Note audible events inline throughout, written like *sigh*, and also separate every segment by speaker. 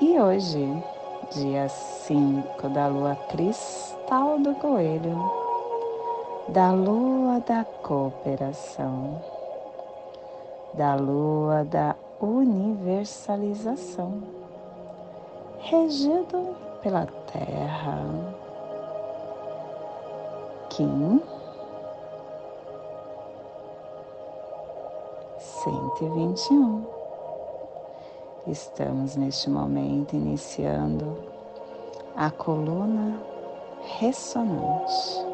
Speaker 1: e hoje, dia 5 da lua cristal do coelho, da lua da cooperação, da lua da universalização, regido pela terra. Kim 121. Estamos neste momento iniciando a coluna ressonante,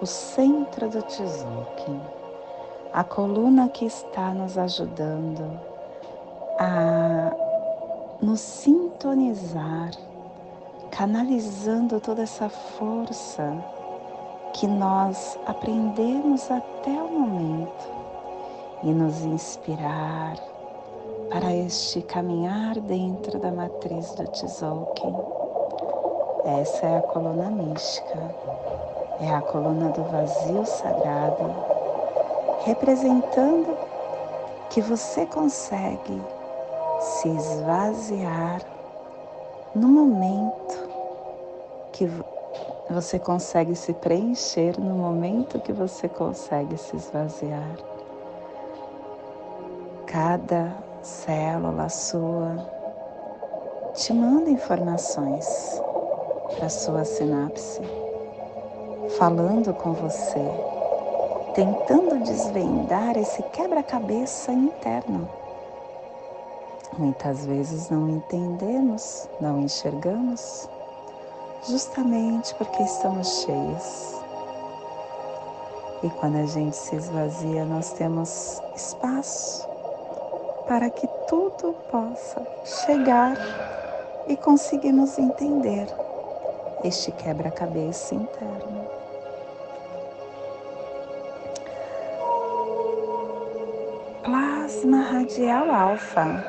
Speaker 1: o centro do Tzolk'in, a coluna que está nos ajudando a nos sintonizar, canalizando toda essa força que nós aprendemos até o momento e nos inspirar para este caminhar dentro da matriz do Tzolk'in. Essa é a coluna mística, é a coluna do vazio sagrado, representando que você consegue se esvaziar no momento que você consegue se preencher no momento que você consegue se esvaziar. Cada célula sua te manda informações para sua sinapse, falando com você, tentando desvendar esse quebra-cabeça interno. Muitas vezes não entendemos, não enxergamos, justamente porque estamos cheios. E quando a gente se esvazia, nós temos espaço para que tudo possa chegar e conseguimos entender este quebra-cabeça interno. Plasma radial alfa.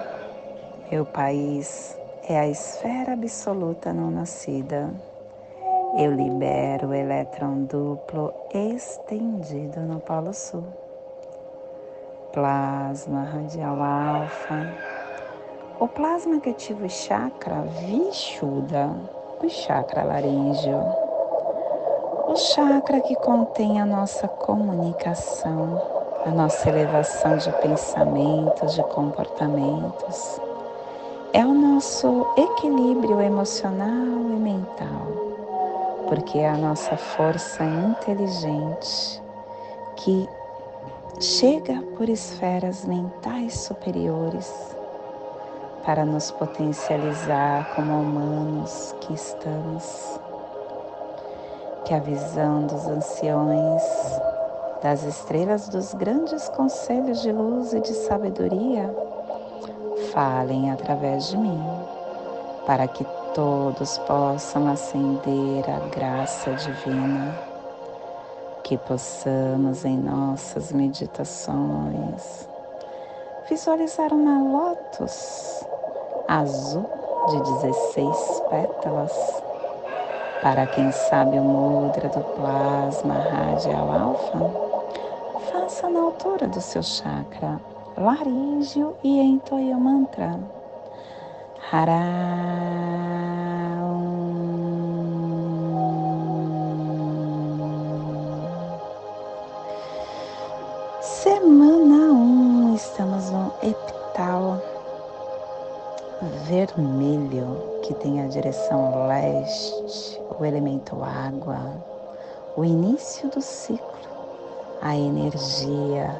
Speaker 1: Meu país é a esfera absoluta não nascida. Eu libero o elétron duplo estendido no Polo Sul plasma radial alfa, o plasma que ativa o chakra Vishuddha, o chakra laríngeo, o chakra que contém a nossa comunicação, a nossa elevação de pensamentos, de comportamentos. É o nosso equilíbrio emocional e mental, porque é a nossa força inteligente que chega por esferas mentais superiores para nos potencializar como humanos que estamos. Que a visão dos anciões, das estrelas dos grandes conselhos de luz e de sabedoria falem através de mim, para que todos possam acender a graça divina que possamos em nossas meditações visualizar uma lótus azul de 16 pétalas. Para quem sabe o mudra do plasma radial alfa, faça na altura do seu chakra laríngeo e entoie o mantra. Hará. Vermelho, que tem a direção leste, o elemento água, o início do ciclo, a energia,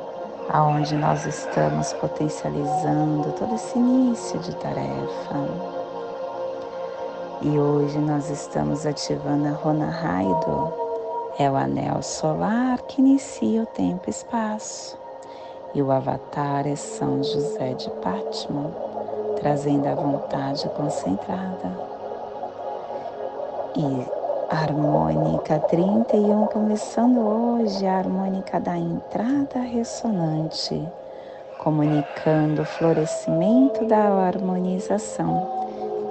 Speaker 1: aonde nós estamos potencializando todo esse início de tarefa. E hoje nós estamos ativando a Rona Raido, é o anel solar que inicia o tempo e espaço e o avatar é São José de Pátima, trazendo a vontade concentrada. E harmônica 31, começando hoje a harmônica da entrada ressonante, comunicando o florescimento da harmonização.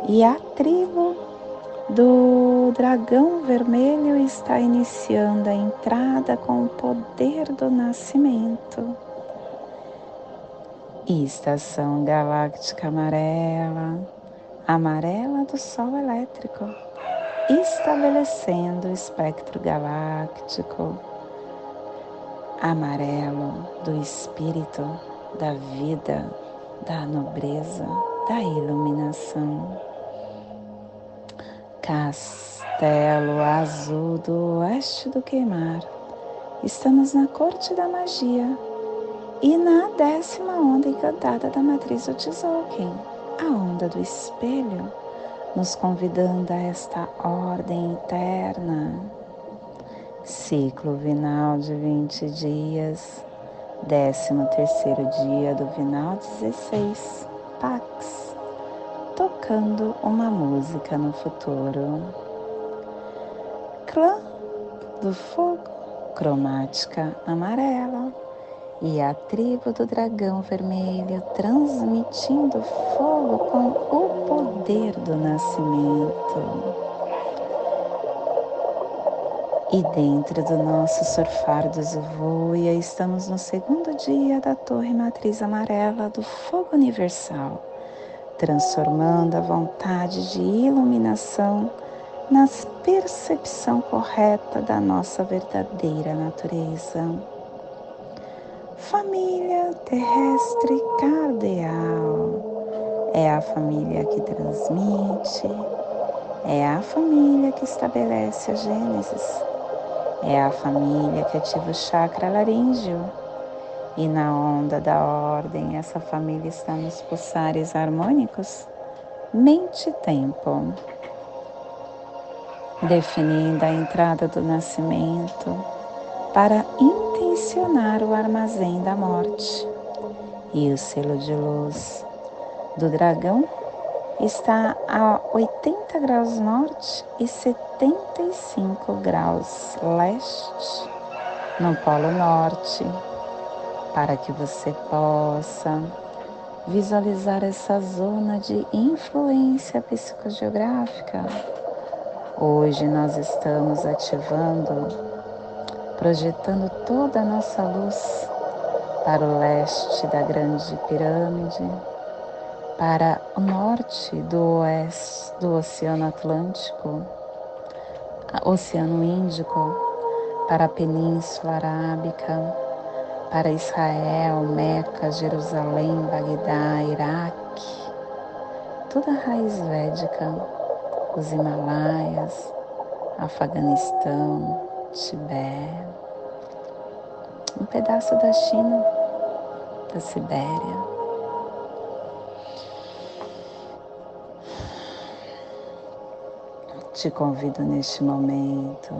Speaker 1: E a tribo do dragão vermelho está iniciando a entrada com o poder do nascimento. Estação galáctica amarela, amarela do Sol elétrico, estabelecendo o espectro galáctico. Amarelo do espírito, da vida, da nobreza, da iluminação. Castelo azul do oeste do queimar. Estamos na corte da magia e na décima onda encantada da matriz do Tzolk'in, a onda do espelho, nos convidando a esta ordem interna. Ciclo vinal de 20 dias, décimo terceiro dia do vinal 16, Pax tocando uma música no futuro. Clã do fogo, cromática amarela, e a tribo do dragão vermelho transmitindo fogo com o poder do nascimento. E dentro do nosso surfar do Zuvuia, estamos no segundo dia da torre matriz amarela do fogo universal transformando a vontade de iluminação na percepção correta da nossa verdadeira natureza. Família terrestre cardeal. É a família que transmite, é a família que estabelece a Gênesis, é a família que ativa o chakra laríngeo. E na onda da ordem, essa família está nos pulsares harmônicos, mente-tempo, definindo a entrada do nascimento para intencionar o armazém da morte. E o selo de luz do dragão está a 80 graus norte e 75 graus leste no Polo Norte para que você possa visualizar essa zona de influência psicogeográfica. Hoje nós estamos ativando, projetando toda a nossa luz para o leste da Grande Pirâmide, para o norte do oeste do Oceano Atlântico, Oceano Índico, para a Península Arábica para Israel, Meca, Jerusalém, Bagdá, Iraque, toda a raiz védica, os Himalaias, Afeganistão, Tibete, um pedaço da China, da Sibéria. Te convido neste momento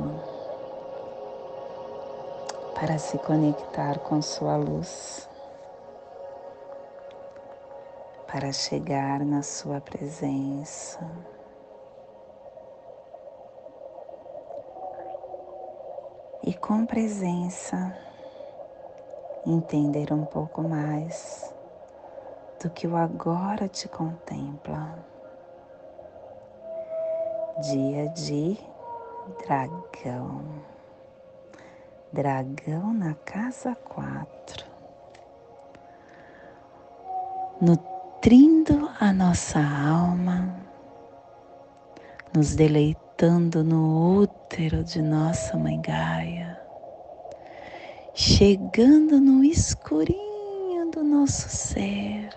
Speaker 1: para se conectar com sua luz, para chegar na sua presença. E com presença, entender um pouco mais do que o agora te contempla. Dia de dragão dragão na casa quatro, nutrindo a nossa alma, nos deleitando no útero de nossa mãe Gaia, chegando no escurinho do nosso ser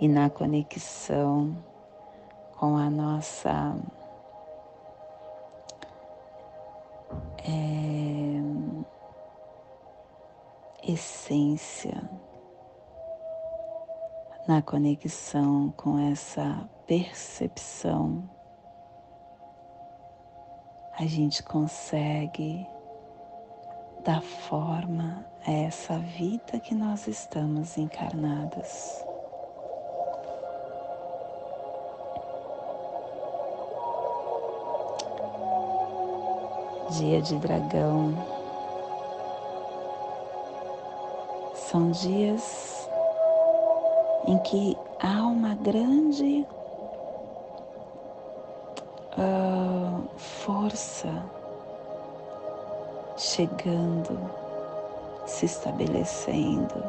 Speaker 1: e na conexão com a nossa é, essência, na conexão com essa percepção, a gente consegue dar forma a essa vida que nós estamos encarnados. Dia de dragão. São dias em que há uma grande uh, força chegando, se estabelecendo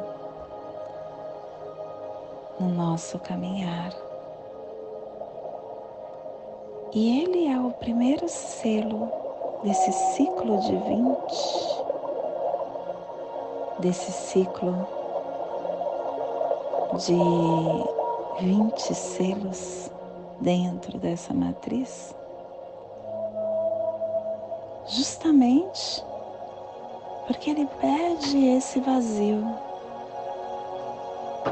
Speaker 1: no nosso caminhar. E ele é o primeiro selo desse ciclo de 20, desse ciclo de 20 selos dentro dessa matriz, justamente porque ele pede esse vazio.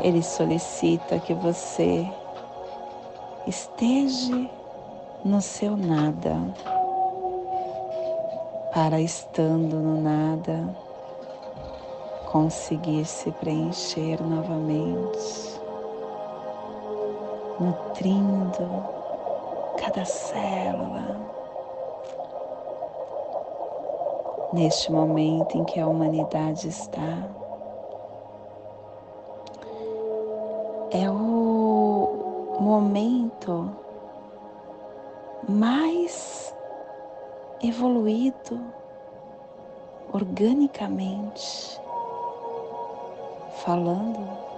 Speaker 1: Ele solicita que você esteja no seu nada, para estando no nada, conseguir se preencher novamente, nutrindo cada célula. Neste momento em que a humanidade está, é o momento mais evoluído organicamente, falando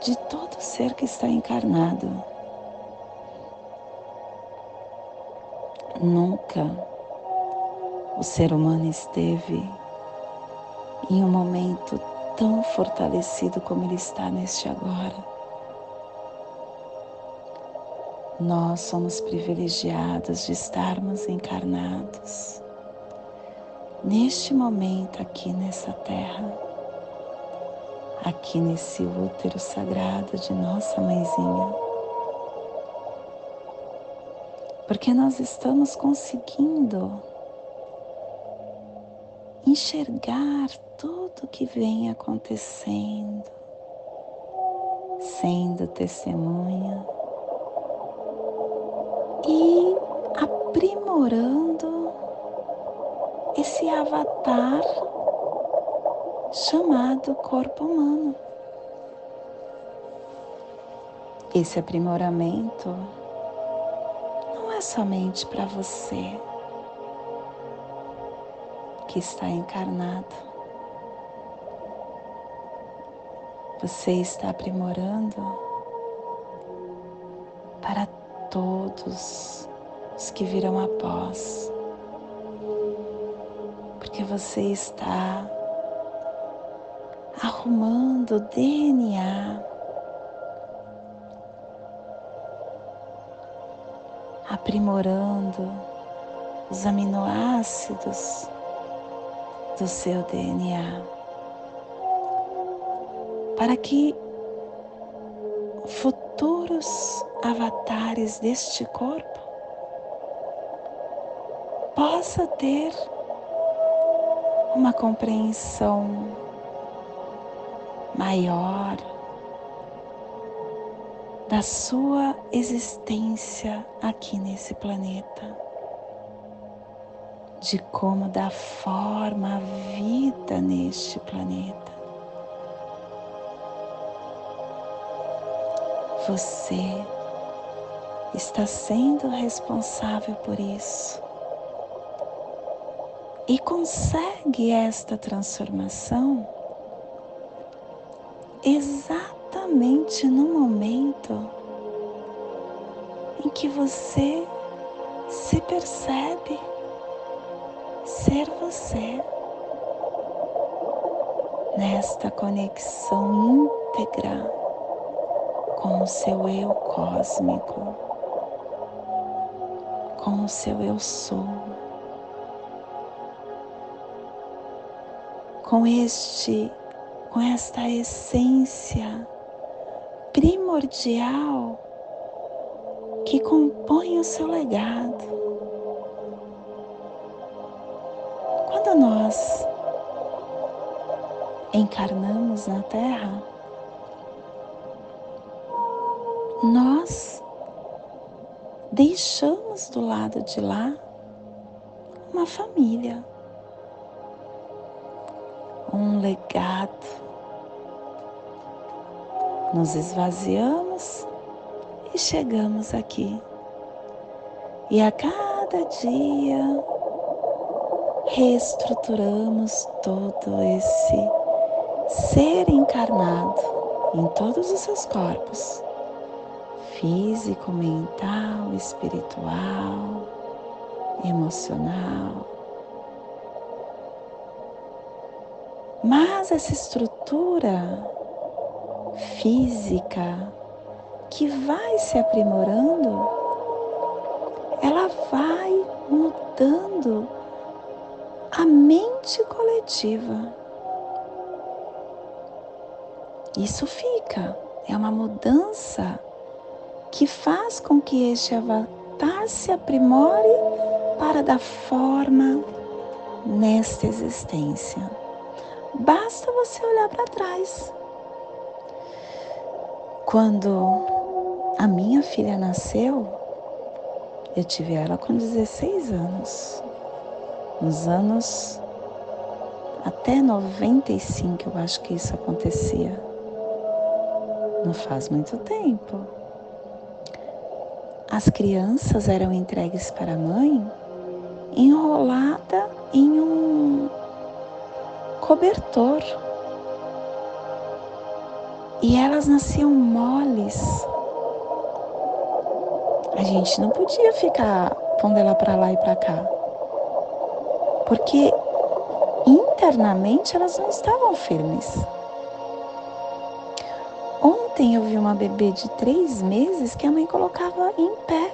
Speaker 1: de todo ser que está encarnado. Nunca o ser humano esteve em um momento tão fortalecido como ele está neste agora. Nós somos privilegiados de estarmos encarnados neste momento aqui nessa terra, aqui nesse útero sagrado de nossa mãezinha. Porque nós estamos conseguindo enxergar tudo que vem acontecendo, sendo testemunha e aprimorando esse avatar chamado corpo humano. Esse aprimoramento não é somente para você que está encarnado. Você está aprimorando para todos os que virão após, porque você está arrumando o DNA, aprimorando os aminoácidos do seu DNA, para que futuros avatares deste corpo possa ter uma compreensão maior da sua existência aqui nesse planeta, de como dá forma à vida neste planeta. Você está sendo responsável por isso. E consegue esta transformação exatamente no momento em que você se percebe ser você nesta conexão íntegra com o seu eu cósmico com o seu eu sou, com este, com esta essência primordial que compõe o seu legado. Quando nós encarnamos na Terra, nós deixamos do lado de lá uma família, um legado. Nos esvaziamos e chegamos aqui. E a cada dia reestruturamos todo esse ser encarnado em todos os seus corpos físico, mental, espiritual, emocional. Mas essa estrutura física que vai se aprimorando, ela vai mudando a mente coletiva. Isso fica, é uma mudança que faz com que este avatar se aprimore para dar forma nesta existência. Basta você olhar para trás. Quando a minha filha nasceu, eu tive ela com 16 anos. Nos anos até 95 eu acho que isso acontecia. Não faz muito tempo. As crianças eram entregues para a mãe enrolada em um cobertor e elas nasciam moles. A gente não podia ficar pondo ela para lá e para cá, porque internamente elas não estavam firmes. Ontem eu vi uma bebê de três meses que a mãe colocava em pé.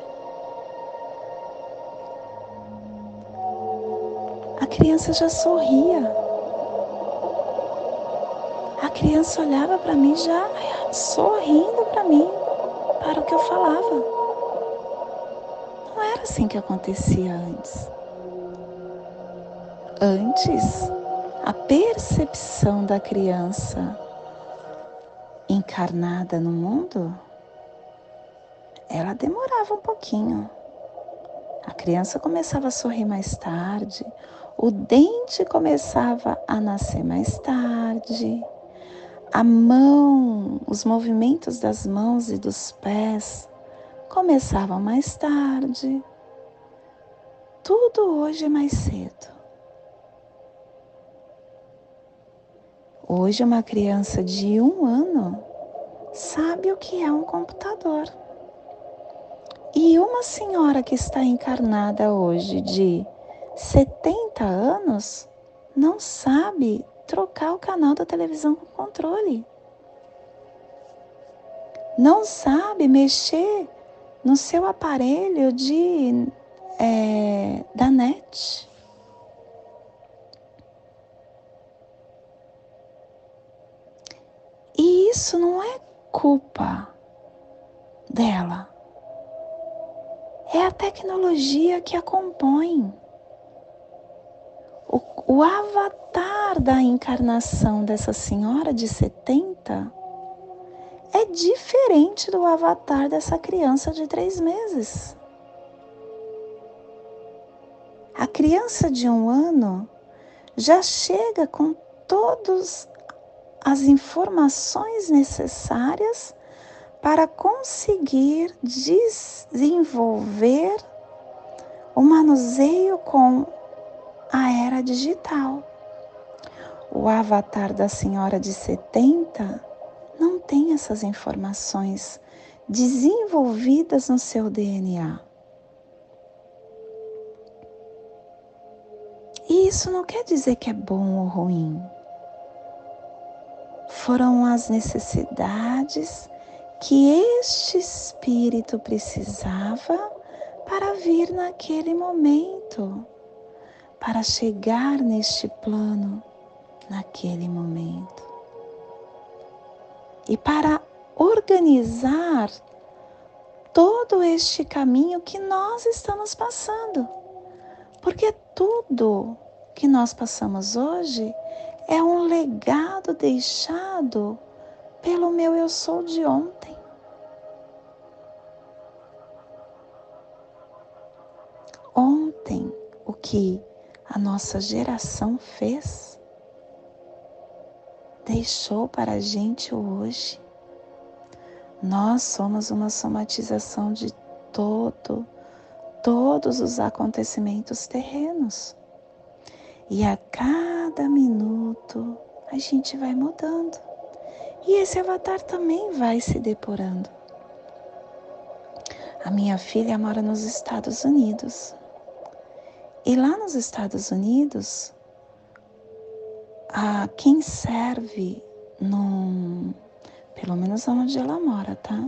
Speaker 1: A criança já sorria criança olhava para mim já sorrindo para mim, para o que eu falava. Não era assim que acontecia antes. Antes, a percepção da criança encarnada no mundo, ela demorava um pouquinho. A criança começava a sorrir mais tarde, o dente começava a nascer mais tarde a mão, os movimentos das mãos e dos pés começavam mais tarde. Tudo hoje é mais cedo. Hoje, uma criança de um ano sabe o que é um computador. E uma senhora que está encarnada hoje de 70 anos não sabe trocar o canal da televisão com controle. Não sabe mexer no seu aparelho de é, da net. E isso não é culpa dela. É a tecnologia que a compõe. O, avatar da encarnação dessa senhora de 70 é diferente do avatar dessa criança de três meses. A criança de um ano já chega com todas as informações necessárias para conseguir desenvolver o manuseio com a era digital. O avatar da senhora de 70 não tem essas informações desenvolvidas no seu DNA. E isso não quer dizer que é bom ou ruim. Foram as necessidades que este espírito precisava para vir naquele momento para chegar neste plano naquele momento. E para organizar todo este caminho que nós estamos passando. Porque tudo que nós passamos hoje é um legado deixado pelo meu eu sou de ontem. Ontem, o que a nossa geração fez, deixou para a gente hoje. Nós somos uma somatização de todo, todos os acontecimentos terrenos. E a cada minuto a gente vai mudando. E esse avatar também vai se depurando. A minha filha mora nos Estados Unidos. E lá nos Estados Unidos, a quem serve num, pelo menos onde ela mora, tá?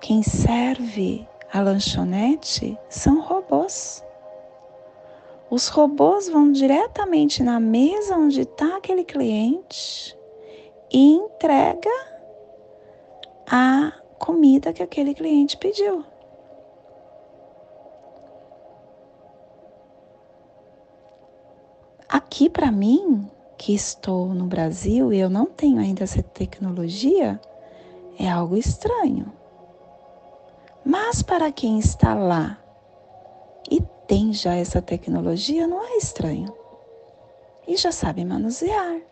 Speaker 1: Quem serve a lanchonete são robôs. Os robôs vão diretamente na mesa onde está aquele cliente e entrega a comida que aquele cliente pediu. Aqui para mim, que estou no Brasil e eu não tenho ainda essa tecnologia, é algo estranho. Mas para quem está lá e tem já essa tecnologia, não é estranho. E já sabe manusear.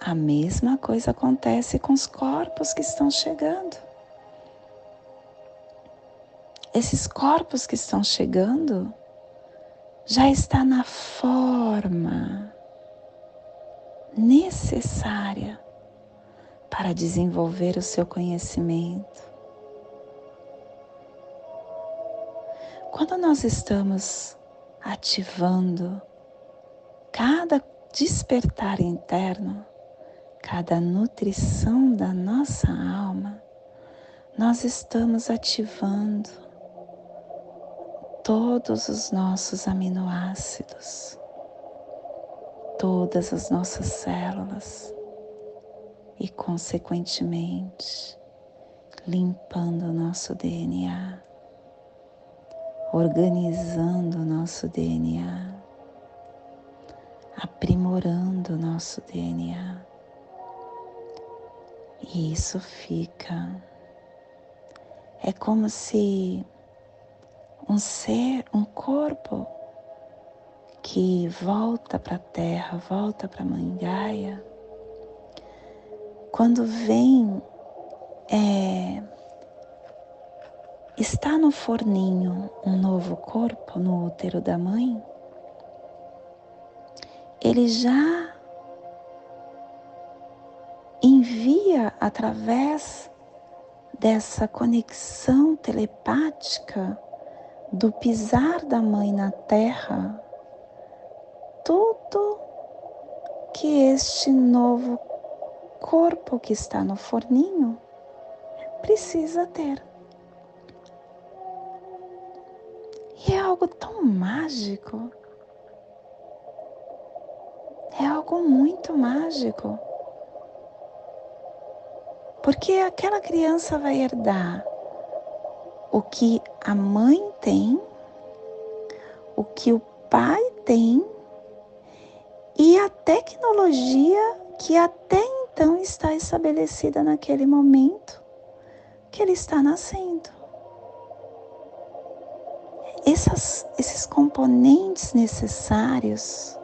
Speaker 1: A mesma coisa acontece com os corpos que estão chegando. Esses corpos que estão chegando já está na forma necessária para desenvolver o seu conhecimento. Quando nós estamos ativando cada despertar interno, cada nutrição da nossa alma, nós estamos ativando todos os nossos aminoácidos, todas as nossas células e, consequentemente, limpando o nosso DNA, organizando o nosso DNA, aprimorando o nosso DNA. E isso fica. É como se um ser, um corpo que volta para a terra, volta para a Mãe Gaia, quando vem, é, está no forninho um novo corpo no útero da mãe, ele já envia através dessa conexão telepática do pisar da mãe na terra, tudo que este novo corpo que está no forninho precisa ter. E é algo tão mágico. É algo muito mágico. Porque aquela criança vai herdar o que a mãe tem, o que o pai tem e a tecnologia que até então está estabelecida naquele momento que ele está nascendo. Essas, esses componentes necessários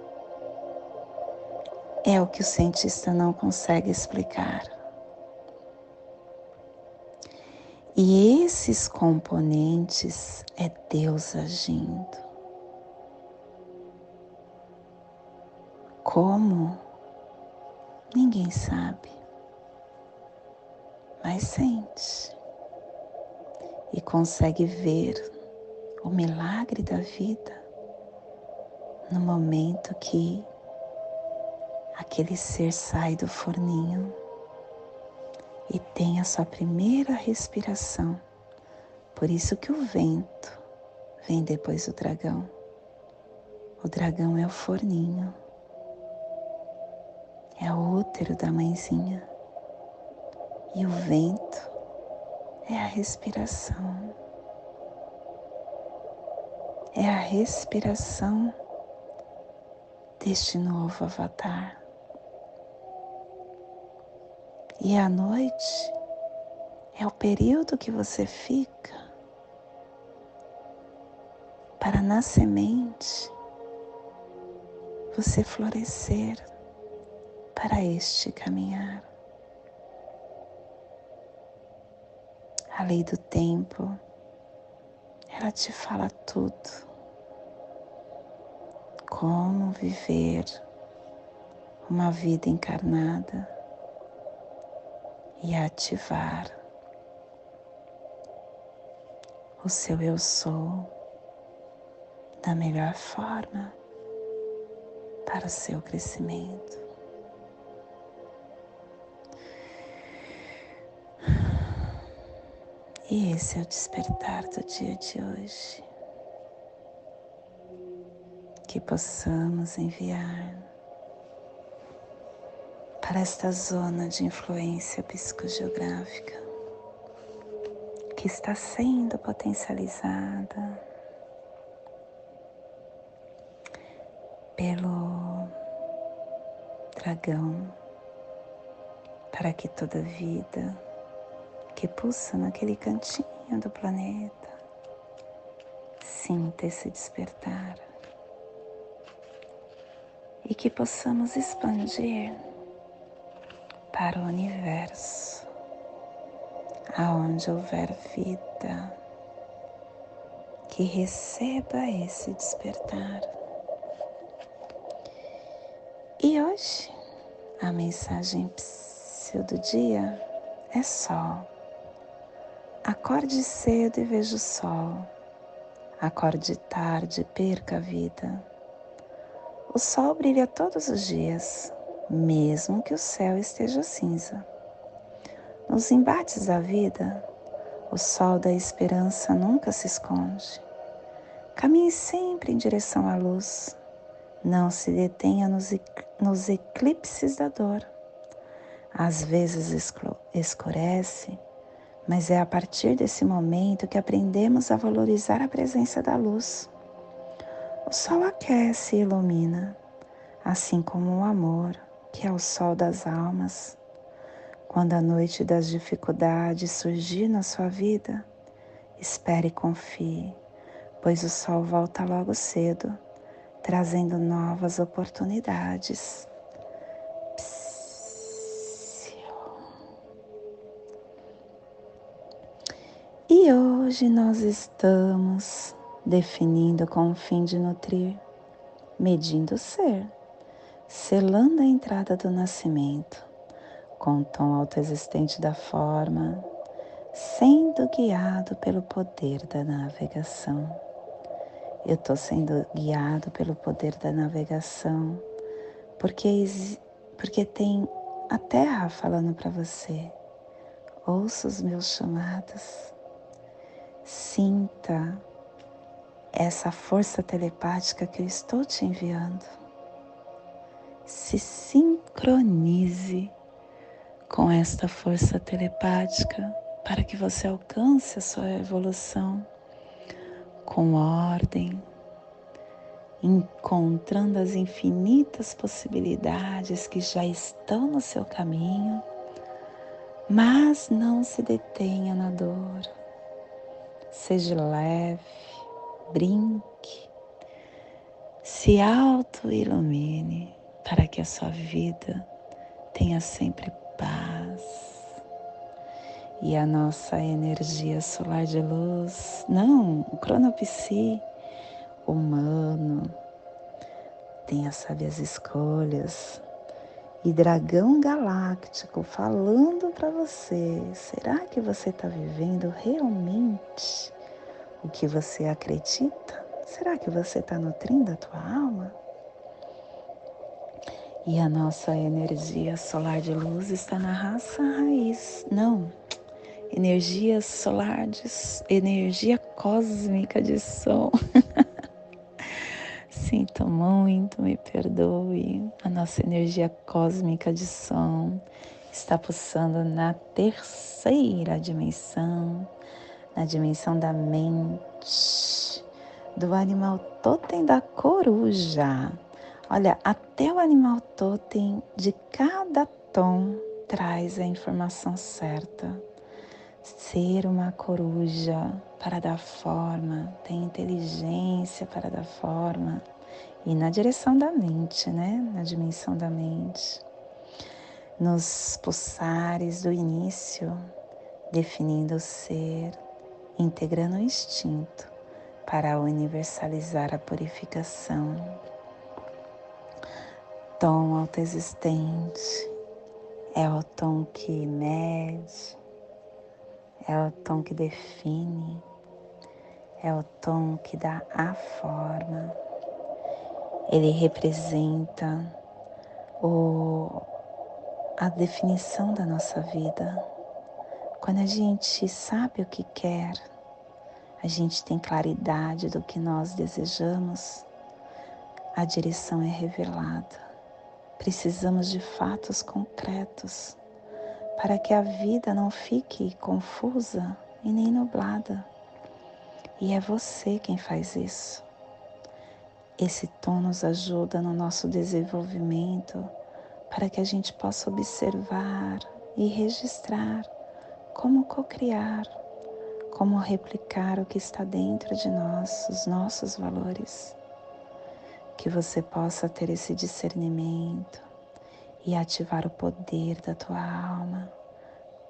Speaker 1: é o que o cientista não consegue explicar. E esses componentes é Deus agindo. Como? Ninguém sabe, mas sente e consegue ver o milagre da vida no momento que aquele ser sai do forninho e tem a sua primeira respiração. Por isso que o vento vem depois do dragão. O dragão é o forninho, é o útero da mãezinha. E o vento é a respiração. É a respiração deste novo avatar. E à noite é o período que você fica para na semente você florescer para este caminhar. A lei do tempo, ela te fala tudo. Como viver uma vida encarnada e ativar o seu eu sou da melhor forma para o seu crescimento. E esse é o despertar do dia de hoje. Que possamos enviar para esta zona de influência psicogeográfica que está sendo potencializada pelo dragão, para que toda vida que pulsa naquele cantinho do planeta sinta esse despertar e que possamos expandir para o universo, aonde houver vida, que receba esse despertar. E hoje a mensagem do dia é sol. Acorde cedo e veja o sol. Acorde tarde e perca a vida. O sol brilha todos os dias, mesmo que o céu esteja cinza. Nos embates da vida, o sol da esperança nunca se esconde. Caminhe sempre em direção à luz. Não se detenha nos, nos eclipses da dor. Às vezes escurece, mas é a partir desse momento que aprendemos a valorizar a presença da luz. O sol aquece e ilumina, assim como o amor, que é o sol das almas. Quando a noite das dificuldades surgir na sua vida, espere e confie, pois o sol volta logo cedo, trazendo novas oportunidades. E hoje nós estamos definindo com o fim de nutrir, medindo o ser, selando a entrada do nascimento, com o tom autoexistente da forma, sendo guiado pelo poder da navegação. Eu estou sendo guiado pelo poder da navegação, porque, porque tem a Terra falando para você. Ouça os meus chamados, sinta essa força telepática que eu estou te enviando. Se sincronize com esta força telepática para que você alcance a sua evolução com ordem, encontrando as infinitas possibilidades que já estão no seu caminho, mas não se detenha na dor. Seja leve, brinque, se auto-ilumine para que a sua vida tenha sempre paz. E a nossa energia solar de luz, não, o cronopsi humano, as sábias escolhas. E dragão galáctico falando para você: será que você está vivendo realmente o que você acredita? Será que você está nutrindo a tua alma? E a nossa energia solar de luz está na raça raiz. Não, energia solar de energia cósmica de som. *laughs* Sinto muito, me perdoe. A nossa energia cósmica de som está pulsando na terceira dimensão na dimensão da mente, do animal totem da coruja. Olha, até o animal totem de cada tom traz a informação certa. Ser uma coruja para dar forma, tem inteligência para dar forma e na direção da mente, né? Na dimensão da mente. Nos pulsares do início, definindo o ser, integrando o instinto para universalizar a purificação. Tom autoexistente é o tom que mede, é o tom que define, é o tom que dá a forma. Ele representa o, a definição da nossa vida. Quando a gente sabe o que quer, a gente tem claridade do que nós desejamos, a direção é revelada. Precisamos de fatos concretos para que a vida não fique confusa e nem nublada. E é você quem faz isso. Esse tom nos ajuda no nosso desenvolvimento para que a gente possa observar e registrar como cocriar, como replicar o que está dentro de nós, os nossos valores que você possa ter esse discernimento e ativar o poder da tua alma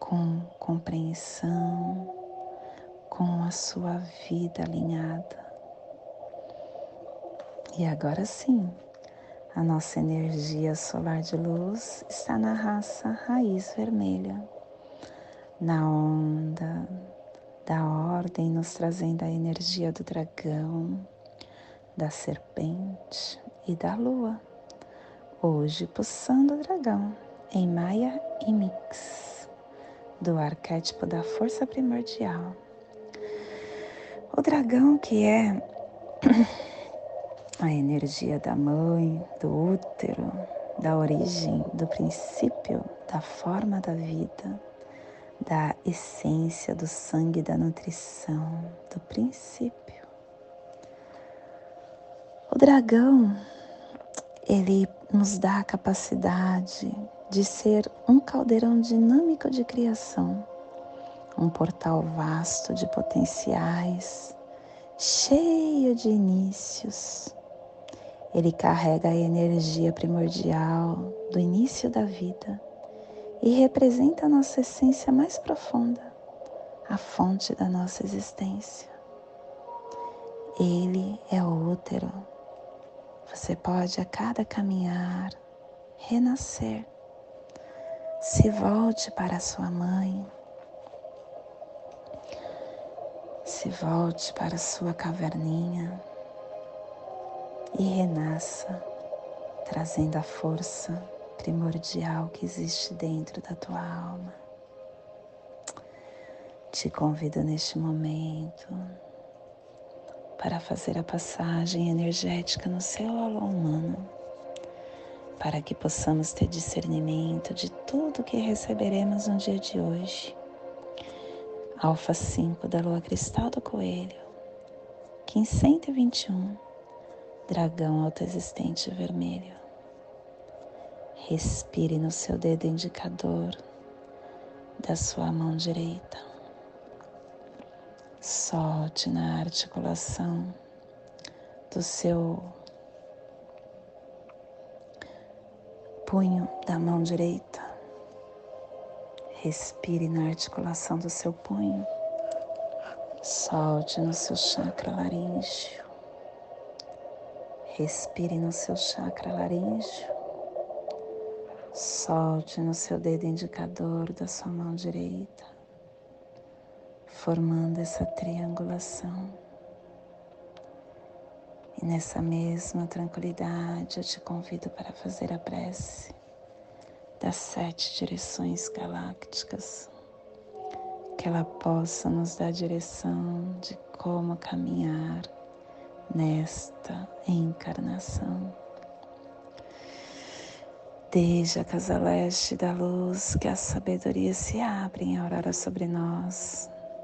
Speaker 1: com compreensão, com a sua vida alinhada. E agora sim, a nossa energia solar de luz está na raça raiz vermelha, na onda da ordem, nos trazendo a energia do dragão da serpente e da lua. Hoje pulsando o dragão em Maia e Mix, do arquétipo da força primordial. O dragão que é *clears throat* a energia da mãe, do útero, da origem, do princípio, da forma da vida, da essência do sangue, da nutrição, do princípio dragão, ele nos dá a capacidade de ser um caldeirão dinâmico de criação, um portal vasto de potenciais, cheio de inícios. Ele carrega a energia primordial do início da vida e representa a nossa essência mais profunda, a fonte da nossa existência. Ele é o útero você pode a cada caminhar renascer. Se volte para sua mãe. Se volte para sua caverninha e renasça, trazendo a força primordial que existe dentro da tua alma. Te convido neste momento para fazer a passagem energética no seu alô humano, para que possamos ter discernimento de tudo que receberemos no dia de hoje. Alfa 5 da Lua Cristal do Coelho, Kim 121, Dragão Autoexistente Vermelho. Respire no seu dedo indicador da sua mão direita Solte na articulação do seu punho da mão direita. Respire na articulação do seu punho. Solte no seu chakra laríngeo. Respire no seu chakra laríngeo. Solte no seu dedo indicador da sua mão direita formando essa triangulação. E nessa mesma tranquilidade eu te convido para fazer a prece das sete direções galácticas, que ela possa nos dar direção de como caminhar nesta encarnação. Desde a casa leste da luz, que a sabedoria se abre em aurora sobre nós,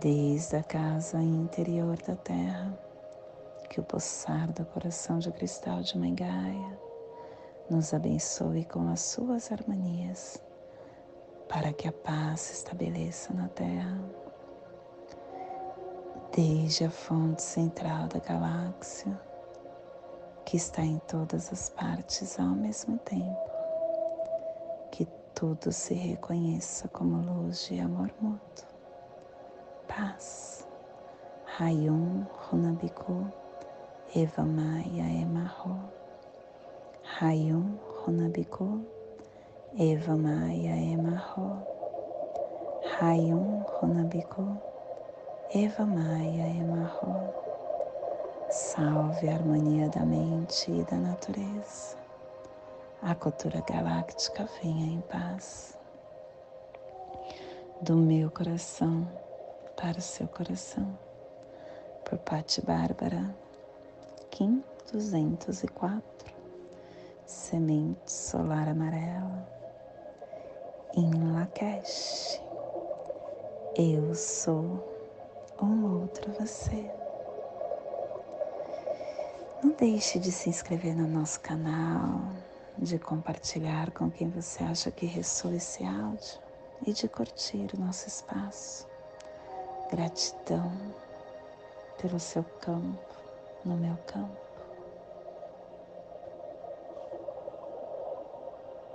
Speaker 1: desde a casa interior da Terra, que o pulsar do coração de cristal de Mãe Gaia nos abençoe com as suas harmonias, para que a paz se estabeleça na Terra. Desde a fonte central da galáxia, que está em todas as partes ao mesmo tempo, que tudo se reconheça como luz de amor mútuo, paz. Rayum Runabiku Eva Maia Emarro Rayum Runabiku Eva Maia Emarro Rayum Runabiku Eva Maia Emarro. Salve a harmonia da mente e da natureza. A cultura galáctica venha em paz. Do meu coração para o seu coração. Por Patti Bárbara, Kim 204. Semente solar amarela. Em Lakesh. Eu sou um outro você. Não deixe de se inscrever no nosso canal, de compartilhar com quem você acha que ressoa esse áudio e de curtir o nosso espaço. Gratidão pelo seu campo no meu campo.